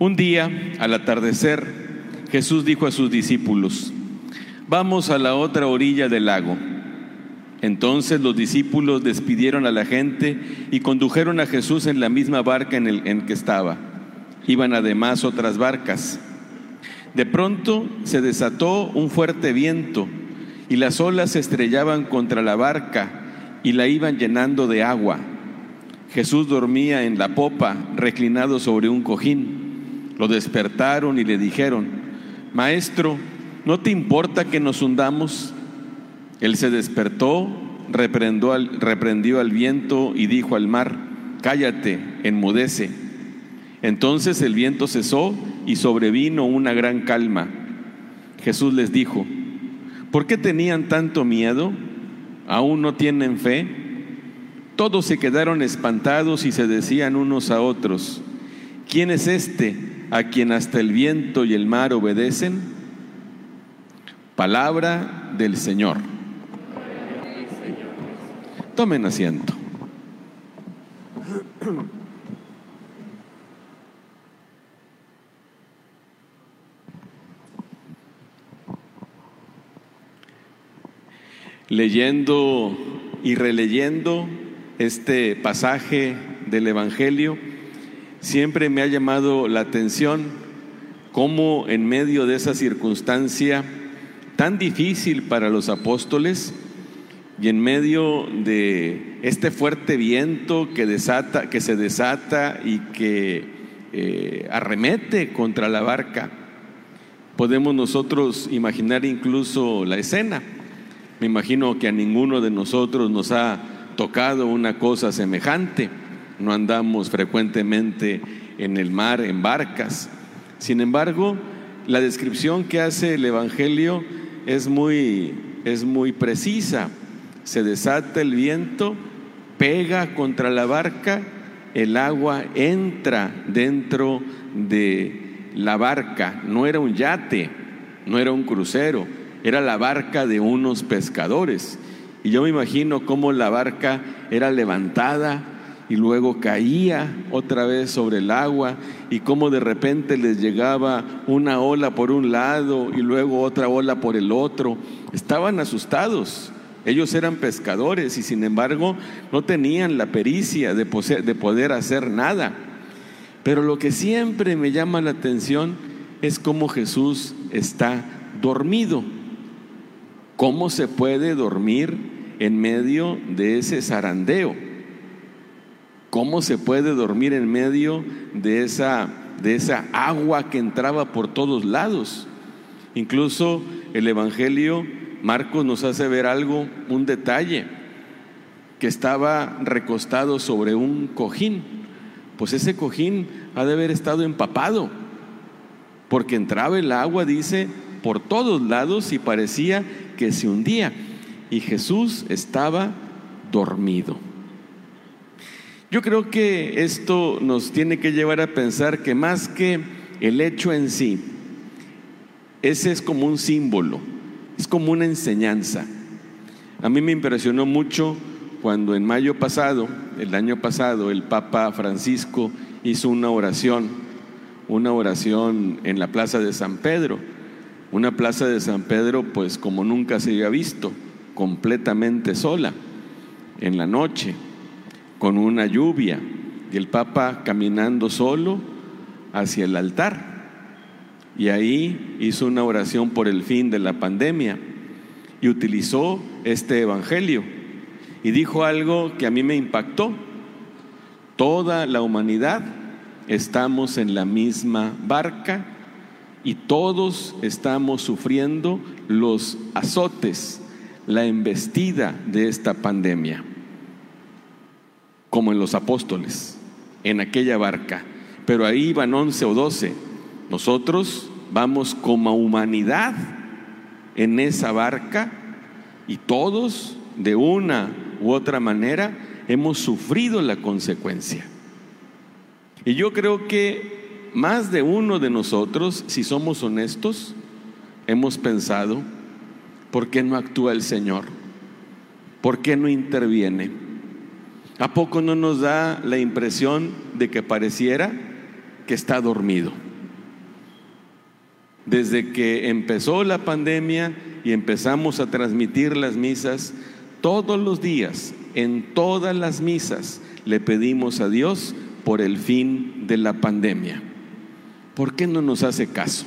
Un día, al atardecer, Jesús dijo a sus discípulos, vamos a la otra orilla del lago. Entonces los discípulos despidieron a la gente y condujeron a Jesús en la misma barca en, el, en que estaba. Iban además otras barcas. De pronto se desató un fuerte viento y las olas se estrellaban contra la barca y la iban llenando de agua. Jesús dormía en la popa, reclinado sobre un cojín. Lo despertaron y le dijeron, Maestro, ¿no te importa que nos hundamos? Él se despertó, reprendió al, viento y dijo al mar, Cállate, enmudece. Entonces el viento cesó y sobrevino una gran calma. Jesús les dijo, ¿por qué tenían tanto miedo? ¿Aún no tienen fe? Todos se quedaron espantados y se decían unos a otros, ¿quién es este a quien hasta el viento y el mar obedecen? Palabra del Señor. Tomen asiento. Leyendo y releyendo este pasaje del Evangelio, siempre me ha llamado la atención cómo en medio de esa circunstancia tan difícil para los apóstoles y en medio de este fuerte viento que, desata, que se desata y que eh, arremete contra la barca, podemos nosotros imaginar incluso la escena. Me imagino que a ninguno de nosotros nos ha tocado una cosa semejante no andamos frecuentemente en el mar, en barcas. Sin embargo, la descripción que hace el Evangelio es muy, es muy precisa. Se desata el viento, pega contra la barca, el agua entra dentro de la barca. No era un yate, no era un crucero, era la barca de unos pescadores. Y yo me imagino cómo la barca era levantada, y luego caía otra vez sobre el agua y cómo de repente les llegaba una ola por un lado y luego otra ola por el otro. Estaban asustados. Ellos eran pescadores y sin embargo no tenían la pericia de, de poder hacer nada. Pero lo que siempre me llama la atención es cómo Jesús está dormido. ¿Cómo se puede dormir en medio de ese zarandeo? ¿Cómo se puede dormir en medio de esa, de esa agua que entraba por todos lados? Incluso el Evangelio, Marcos nos hace ver algo, un detalle, que estaba recostado sobre un cojín. Pues ese cojín ha de haber estado empapado, porque entraba el agua, dice, por todos lados y parecía que se hundía. Y Jesús estaba dormido. Yo creo que esto nos tiene que llevar a pensar que más que el hecho en sí, ese es como un símbolo, es como una enseñanza. A mí me impresionó mucho cuando en mayo pasado, el año pasado, el Papa Francisco hizo una oración, una oración en la Plaza de San Pedro, una Plaza de San Pedro pues como nunca se había visto, completamente sola, en la noche con una lluvia y el Papa caminando solo hacia el altar. Y ahí hizo una oración por el fin de la pandemia y utilizó este Evangelio y dijo algo que a mí me impactó. Toda la humanidad estamos en la misma barca y todos estamos sufriendo los azotes, la embestida de esta pandemia. Como en los apóstoles, en aquella barca, pero ahí iban once o doce. Nosotros vamos como humanidad en esa barca y todos, de una u otra manera, hemos sufrido la consecuencia. Y yo creo que más de uno de nosotros, si somos honestos, hemos pensado, ¿por qué no actúa el Señor? ¿Por qué no interviene? ¿A poco no nos da la impresión de que pareciera que está dormido? Desde que empezó la pandemia y empezamos a transmitir las misas, todos los días, en todas las misas, le pedimos a Dios por el fin de la pandemia. ¿Por qué no nos hace caso?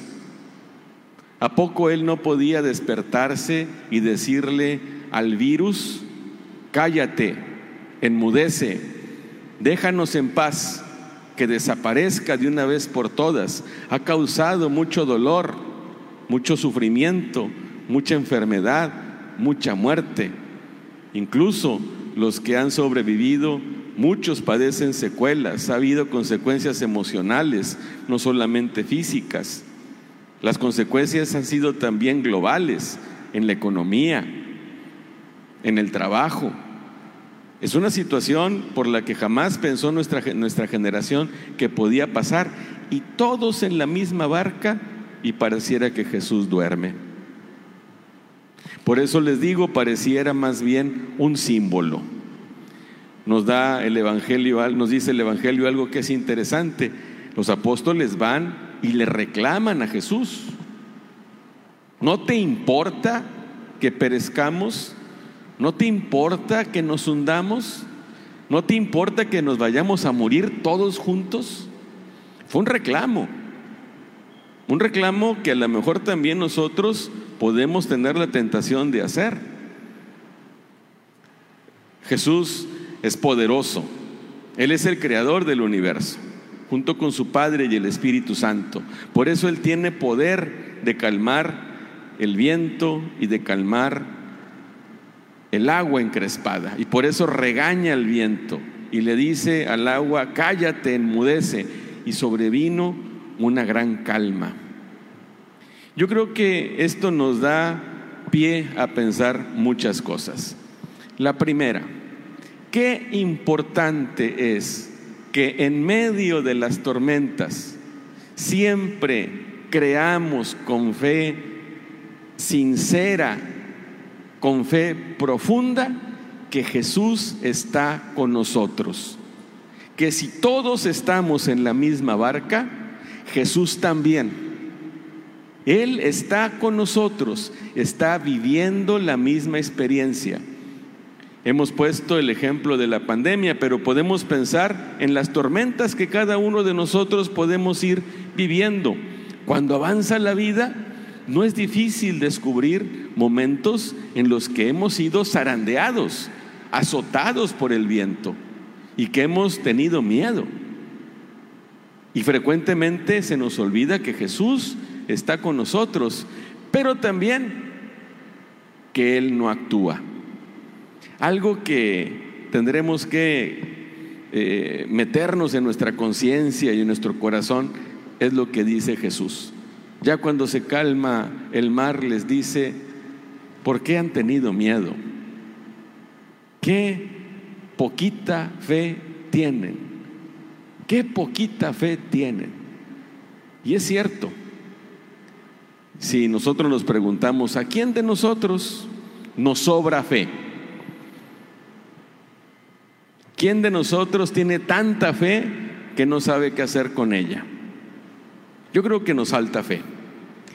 ¿A poco él no podía despertarse y decirle al virus, cállate, enmudece, déjanos en paz, que desaparezca de una vez por todas? Ha causado mucho dolor, mucho sufrimiento, mucha enfermedad, mucha muerte. Incluso los que han sobrevivido, muchos padecen secuelas, ha habido consecuencias emocionales, no solamente físicas. Las consecuencias han sido también globales en la economía, en el trabajo. Es una situación por la que jamás pensó nuestra, nuestra generación que podía pasar y todos en la misma barca y pareciera que Jesús duerme. Por eso les digo, pareciera más bien un símbolo. Nos da el Evangelio, nos dice el Evangelio algo que es interesante. Los apóstoles van y le reclaman a Jesús. ¿No te importa que perezcamos? ¿No te importa que nos hundamos? ¿No te importa que nos vayamos a morir todos juntos? Fue un reclamo. Un reclamo que a lo mejor también nosotros podemos tener la tentación de hacer. Jesús es poderoso. Él es el creador del universo junto con su Padre y el Espíritu Santo. Por eso Él tiene poder de calmar el viento y de calmar el agua encrespada. Y por eso regaña al viento y le dice al agua, cállate, enmudece. Y sobrevino una gran calma. Yo creo que esto nos da pie a pensar muchas cosas. La primera, qué importante es que en medio de las tormentas siempre creamos con fe sincera, con fe profunda, que Jesús está con nosotros. Que si todos estamos en la misma barca, Jesús también. Él está con nosotros, está viviendo la misma experiencia. Hemos puesto el ejemplo de la pandemia, pero podemos pensar en las tormentas que cada uno de nosotros podemos ir viviendo. Cuando avanza la vida, no es difícil descubrir momentos en los que hemos sido zarandeados, azotados por el viento y que hemos tenido miedo. Y frecuentemente se nos olvida que Jesús está con nosotros, pero también que Él no actúa. Algo que tendremos que eh, meternos en nuestra conciencia y en nuestro corazón es lo que dice Jesús. Ya cuando se calma el mar les dice, ¿por qué han tenido miedo? ¿Qué poquita fe tienen? ¿Qué poquita fe tienen? Y es cierto, si nosotros nos preguntamos, ¿a quién de nosotros nos sobra fe? ¿Quién de nosotros tiene tanta fe que no sabe qué hacer con ella? Yo creo que nos falta fe.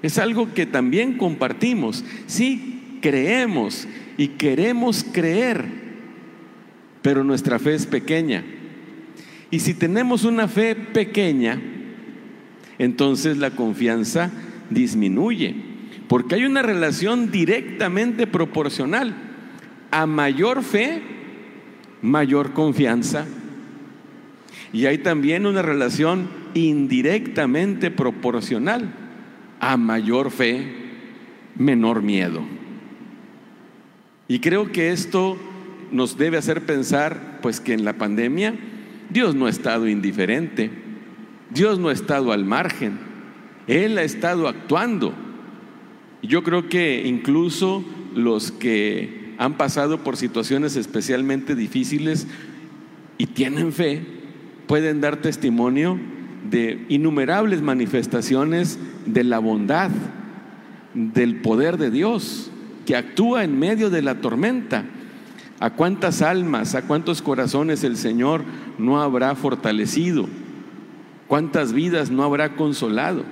Es algo que también compartimos. Sí, creemos y queremos creer, pero nuestra fe es pequeña. Y si tenemos una fe pequeña, entonces la confianza disminuye, porque hay una relación directamente proporcional. A mayor fe, mayor confianza. Y hay también una relación indirectamente proporcional. A mayor fe, menor miedo. Y creo que esto nos debe hacer pensar pues que en la pandemia Dios no ha estado indiferente, Dios no ha estado al margen, Él ha estado actuando. Yo creo que incluso los que han pasado por situaciones especialmente difíciles y tienen fe, pueden dar testimonio de innumerables manifestaciones de la bondad, del poder de Dios, que actúa en medio de la tormenta. ¿A cuántas almas, a cuántos corazones el Señor no habrá fortalecido? ¿Cuántas vidas no habrá consolado?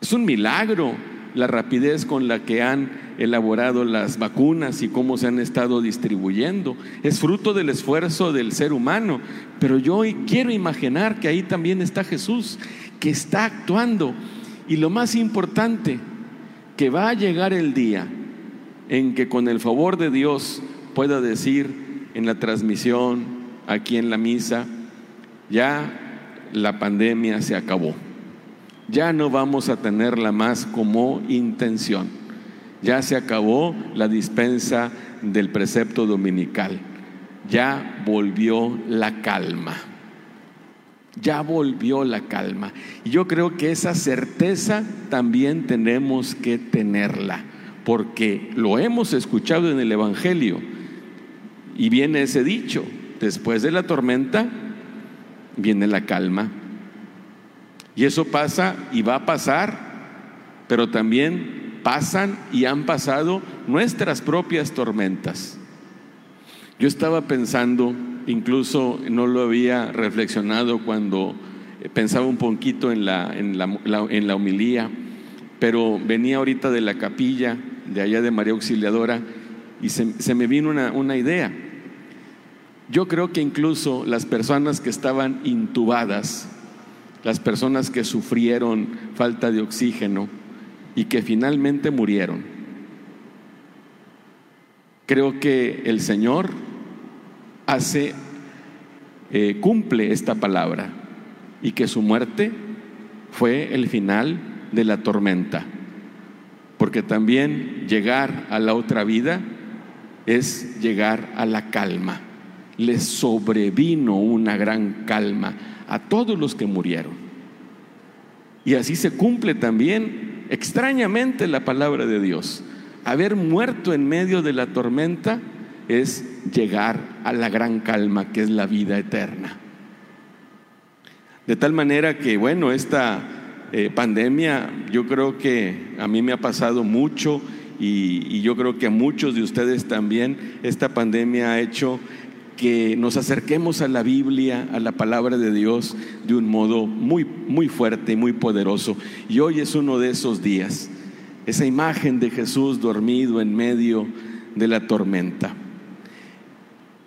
Es un milagro la rapidez con la que han elaborado las vacunas y cómo se han estado distribuyendo. Es fruto del esfuerzo del ser humano, pero yo quiero imaginar que ahí también está Jesús, que está actuando. Y lo más importante, que va a llegar el día en que con el favor de Dios pueda decir en la transmisión, aquí en la misa, ya la pandemia se acabó ya no vamos a tenerla más como intención. Ya se acabó la dispensa del precepto dominical. Ya volvió la calma. Ya volvió la calma. Y yo creo que esa certeza también tenemos que tenerla, porque lo hemos escuchado en el Evangelio. Y viene ese dicho, después de la tormenta viene la calma. Y eso pasa y va a pasar, pero también pasan y han pasado nuestras propias tormentas. Yo estaba pensando, incluso no lo había reflexionado cuando pensaba un poquito en la, en la, en la homilía, pero venía ahorita de la capilla de allá de María Auxiliadora y se, se me vino una, una idea. Yo creo que incluso las personas que estaban intubadas, las personas que sufrieron falta de oxígeno y que finalmente murieron. Creo que el Señor hace, eh, cumple esta palabra y que su muerte fue el final de la tormenta. Porque también llegar a la otra vida es llegar a la calma. Le sobrevino una gran calma a todos los que murieron. Y así se cumple también extrañamente la palabra de Dios. Haber muerto en medio de la tormenta es llegar a la gran calma que es la vida eterna. De tal manera que, bueno, esta eh, pandemia yo creo que a mí me ha pasado mucho y, yo creo que a muchos de ustedes también esta pandemia ha hecho que nos acerquemos a la Biblia, a la palabra de Dios, de un modo muy, muy fuerte y muy poderoso. Y hoy es uno de esos días, esa imagen de Jesús dormido en medio de la tormenta.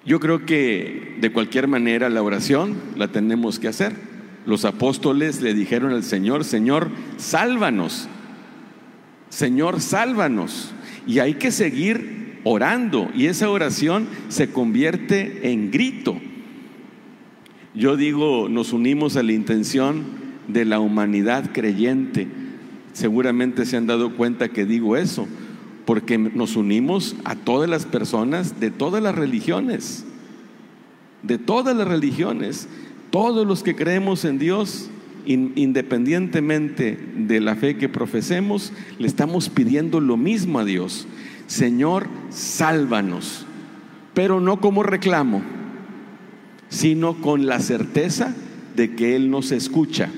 Yo creo que de cualquier manera la oración la tenemos que hacer. Los apóstoles le dijeron al Señor, Señor, sálvanos. Señor, sálvanos. Y hay que seguir orando y esa oración se convierte en grito. Yo digo, nos unimos a la intención de la humanidad creyente. Seguramente se han dado cuenta que digo eso, porque nos unimos a todas las personas de todas las religiones, de todas las religiones, todos los que creemos en Dios, independientemente de la fe que profesemos, le estamos pidiendo lo mismo a Dios. Señor, sálvanos, pero no como reclamo, sino con la certeza de que Él nos escucha,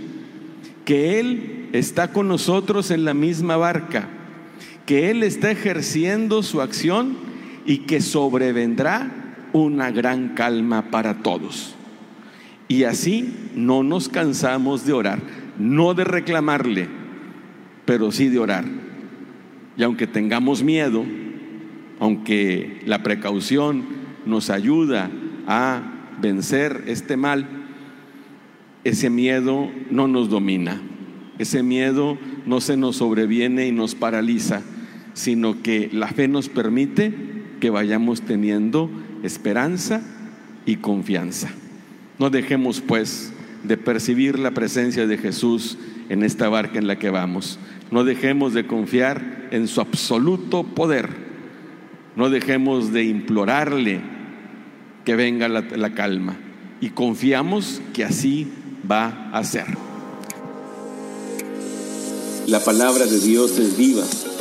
que Él está con nosotros en la misma barca, que Él está ejerciendo su acción y que sobrevendrá una gran calma para todos. Y así no nos cansamos de orar, no de reclamarle, pero sí de orar. Y aunque tengamos miedo, aunque la precaución nos ayuda a vencer este mal, ese miedo no nos domina, ese miedo no se nos sobreviene y nos paraliza, sino que la fe nos permite que vayamos teniendo esperanza y confianza. No dejemos pues de percibir la presencia de Jesús en esta barca en la que vamos. No dejemos de confiar en su absoluto poder, no dejemos de implorarle que venga la, la calma y confiamos que así va a ser. La palabra de Dios es viva,